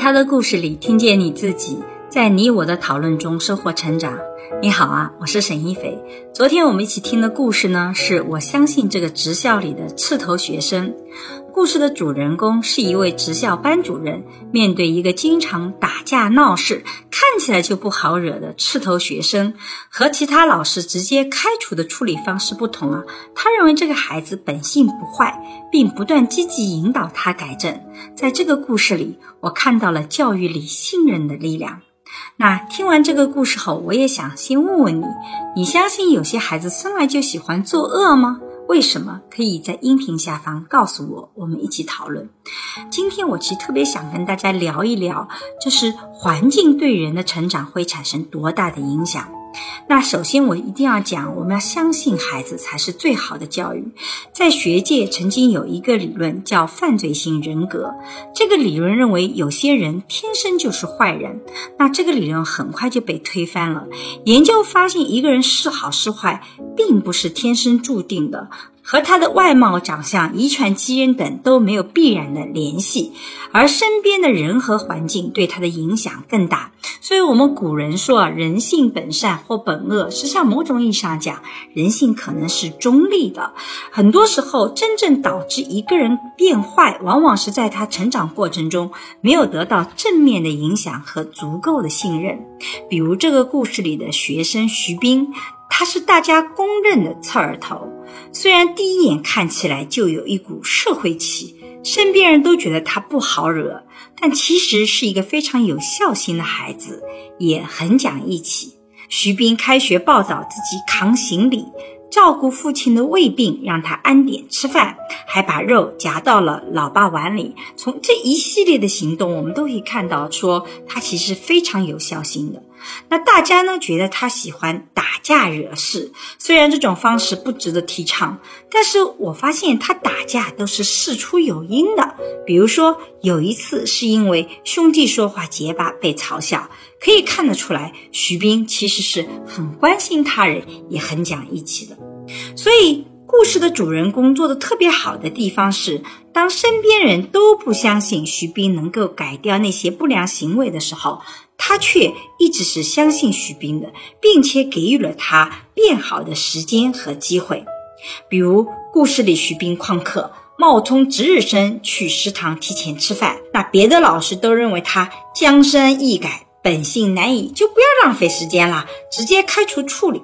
他的故事里，听见你自己在你我的讨论中收获成长。你好啊，我是沈一斐。昨天我们一起听的故事呢，是我相信这个职校里的刺头学生。故事的主人公是一位职校班主任，面对一个经常打架闹事、看起来就不好惹的刺头学生，和其他老师直接开除的处理方式不同啊。他认为这个孩子本性不坏，并不断积极引导他改正。在这个故事里，我看到了教育里信任的力量。那听完这个故事后，我也想先问问你：你相信有些孩子生来就喜欢作恶吗？为什么？可以在音频下方告诉我，我们一起讨论。今天我其实特别想跟大家聊一聊，就是环境对人的成长会产生多大的影响。那首先，我一定要讲，我们要相信孩子才是最好的教育。在学界曾经有一个理论叫犯罪性人格，这个理论认为有些人天生就是坏人。那这个理论很快就被推翻了。研究发现，一个人是好是坏，并不是天生注定的。和他的外貌、长相、遗传基因等都没有必然的联系，而身边的人和环境对他的影响更大。所以，我们古人说啊，人性本善或本恶。实际上，某种意义上讲，人性可能是中立的。很多时候，真正导致一个人变坏，往往是在他成长过程中没有得到正面的影响和足够的信任。比如这个故事里的学生徐斌。他是大家公认的刺儿头，虽然第一眼看起来就有一股社会气，身边人都觉得他不好惹，但其实是一个非常有孝心的孩子，也很讲义气。徐斌开学报道自己扛行李，照顾父亲的胃病，让他安点吃饭，还把肉夹到了老爸碗里。从这一系列的行动，我们都可以看到，说他其实非常有孝心的。那大家呢觉得他喜欢打架惹事，虽然这种方式不值得提倡，但是我发现他打架都是事出有因的。比如说有一次是因为兄弟说话结巴被嘲笑，可以看得出来徐斌其实是很关心他人，也很讲义气的。所以故事的主人公做的特别好的地方是，当身边人都不相信徐斌能够改掉那些不良行为的时候。他却一直是相信徐斌的，并且给予了他变好的时间和机会。比如故事里，徐斌旷课，冒充值日生去食堂提前吃饭，那别的老师都认为他江山易改，本性难移，就不要浪费时间了，直接开除处理。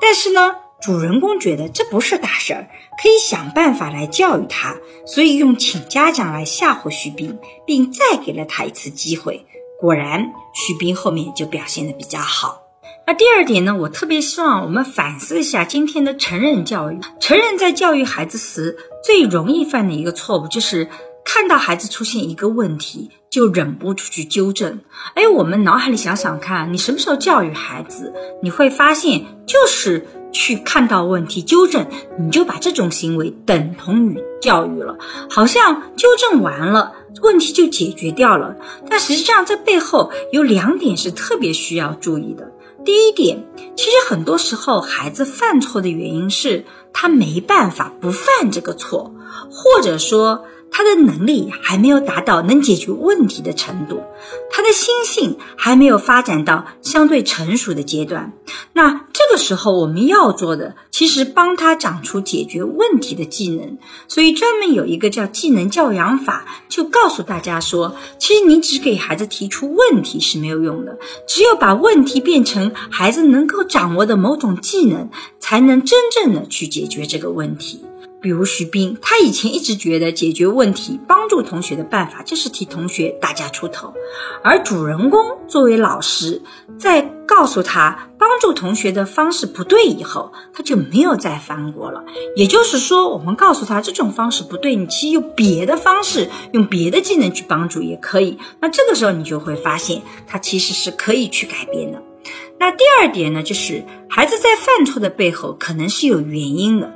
但是呢，主人公觉得这不是大事儿，可以想办法来教育他，所以用请家长来吓唬徐斌，并再给了他一次机会。果然，徐斌后面就表现的比较好。那第二点呢，我特别希望我们反思一下今天的成人教育。成人在教育孩子时，最容易犯的一个错误，就是看到孩子出现一个问题，就忍不住去纠正。哎，我们脑海里想想看，你什么时候教育孩子，你会发现，就是去看到问题纠正，你就把这种行为等同于教育了，好像纠正完了。问题就解决掉了，但实际上这背后有两点是特别需要注意的。第一点，其实很多时候孩子犯错的原因是他没办法不犯这个错，或者说。他的能力还没有达到能解决问题的程度，他的心性还没有发展到相对成熟的阶段。那这个时候我们要做的，其实帮他长出解决问题的技能。所以专门有一个叫技能教养法，就告诉大家说，其实你只给孩子提出问题是没有用的，只有把问题变成孩子能够掌握的某种技能，才能真正的去解决这个问题。比如徐斌，他以前一直觉得解决问题、帮助同学的办法就是替同学打架出头，而主人公作为老师，在告诉他帮助同学的方式不对以后，他就没有再翻过了。也就是说，我们告诉他这种方式不对，你其实有别的方式，用别的技能去帮助也可以。那这个时候你就会发现，他其实是可以去改变的。那第二点呢，就是孩子在犯错的背后可能是有原因的。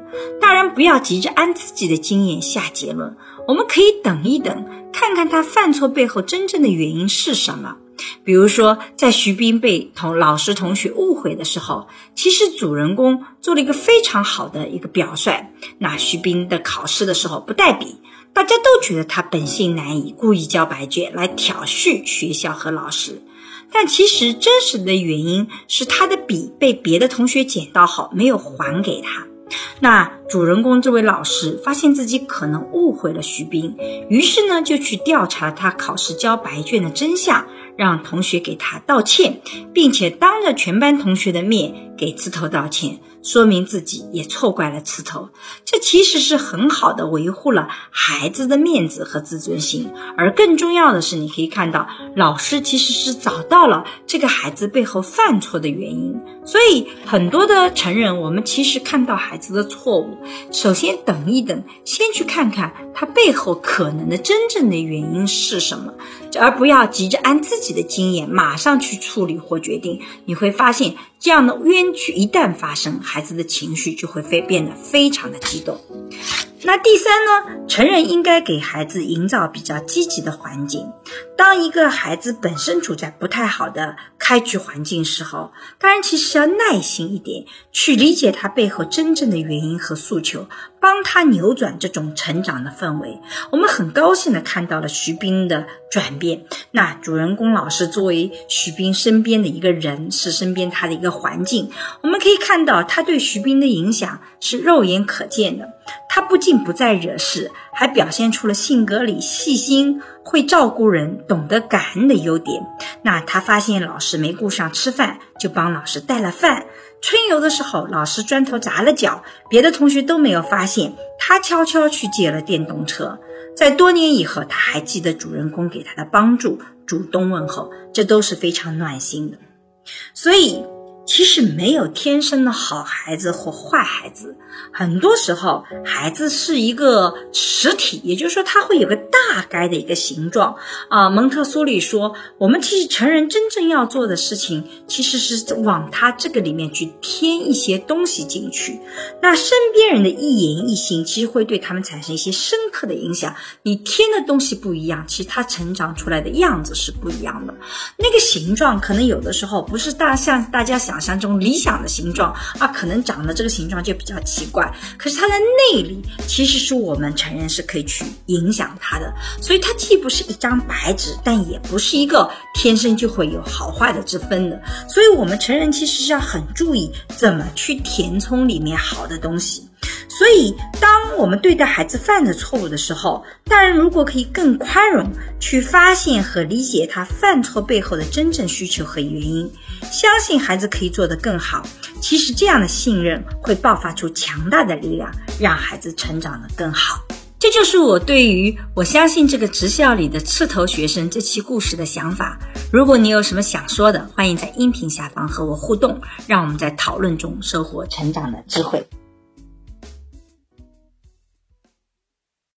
大人不要急着按自己的经验下结论，我们可以等一等，看看他犯错背后真正的原因是什么。比如说，在徐斌被同老师同学误会的时候，其实主人公做了一个非常好的一个表率。那徐斌的考试的时候不带笔，大家都觉得他本性难移，故意交白卷来挑衅学校和老师。但其实真实的原因是他的笔被别的同学捡到后没有还给他。那主人公这位老师发现自己可能误会了徐冰，于是呢就去调查他考试交白卷的真相，让同学给他道歉，并且当着全班同学的面给刺头道歉。说明自己也错怪了刺头，这其实是很好的维护了孩子的面子和自尊心。而更重要的是，你可以看到老师其实是找到了这个孩子背后犯错的原因。所以很多的成人，我们其实看到孩子的错误，首先等一等，先去看看他背后可能的真正的原因是什么，而不要急着按自己的经验马上去处理或决定。你会发现，这样的冤屈一旦发生，孩子的情绪就会非变得非常的激动。那第三呢？成人应该给孩子营造比较积极的环境。当一个孩子本身处在不太好的开局环境时候，当然其实要耐心一点，去理解他背后真正的原因和诉求，帮他扭转这种成长的氛围。我们很高兴的看到了徐斌的转变。那主人公老师作为徐斌身边的一个人，是身边他的一个环境，我们可以看到他对徐斌的影响是肉眼可见的。他不仅不再惹事，还表现出了性格里细心、会照顾人、懂得感恩的优点。那他发现老师没顾上吃饭，就帮老师带了饭。春游的时候，老师砖头砸了脚，别的同学都没有发现，他悄悄去借了电动车。在多年以后，他还记得主人公给他的帮助，主动问候，这都是非常暖心的。所以。其实没有天生的好孩子或坏孩子，很多时候孩子是一个实体，也就是说他会有个大概的一个形状啊。蒙特梭利说，我们其实成人真正要做的事情，其实是往他这个里面去添一些东西进去。那身边人的一言一行，其实会对他们产生一些深刻的影响。你添的东西不一样，其实他成长出来的样子是不一样的。那个形状可能有的时候不是大像大家想像这种理想的形状啊，可能长的这个形状就比较奇怪。可是它的内里其实是我们成人是可以去影响它的，所以它既不是一张白纸，但也不是一个天生就会有好坏的之分的。所以，我们成人其实是要很注意怎么去填充里面好的东西。所以，当我们对待孩子犯的错误的时候，大人如果可以更宽容，去发现和理解他犯错背后的真正需求和原因，相信孩子可以做得更好。其实，这样的信任会爆发出强大的力量，让孩子成长得更好。这就是我对于我相信这个职校里的刺头学生这期故事的想法。如果你有什么想说的，欢迎在音频下方和我互动，让我们在讨论中收获成长的智慧。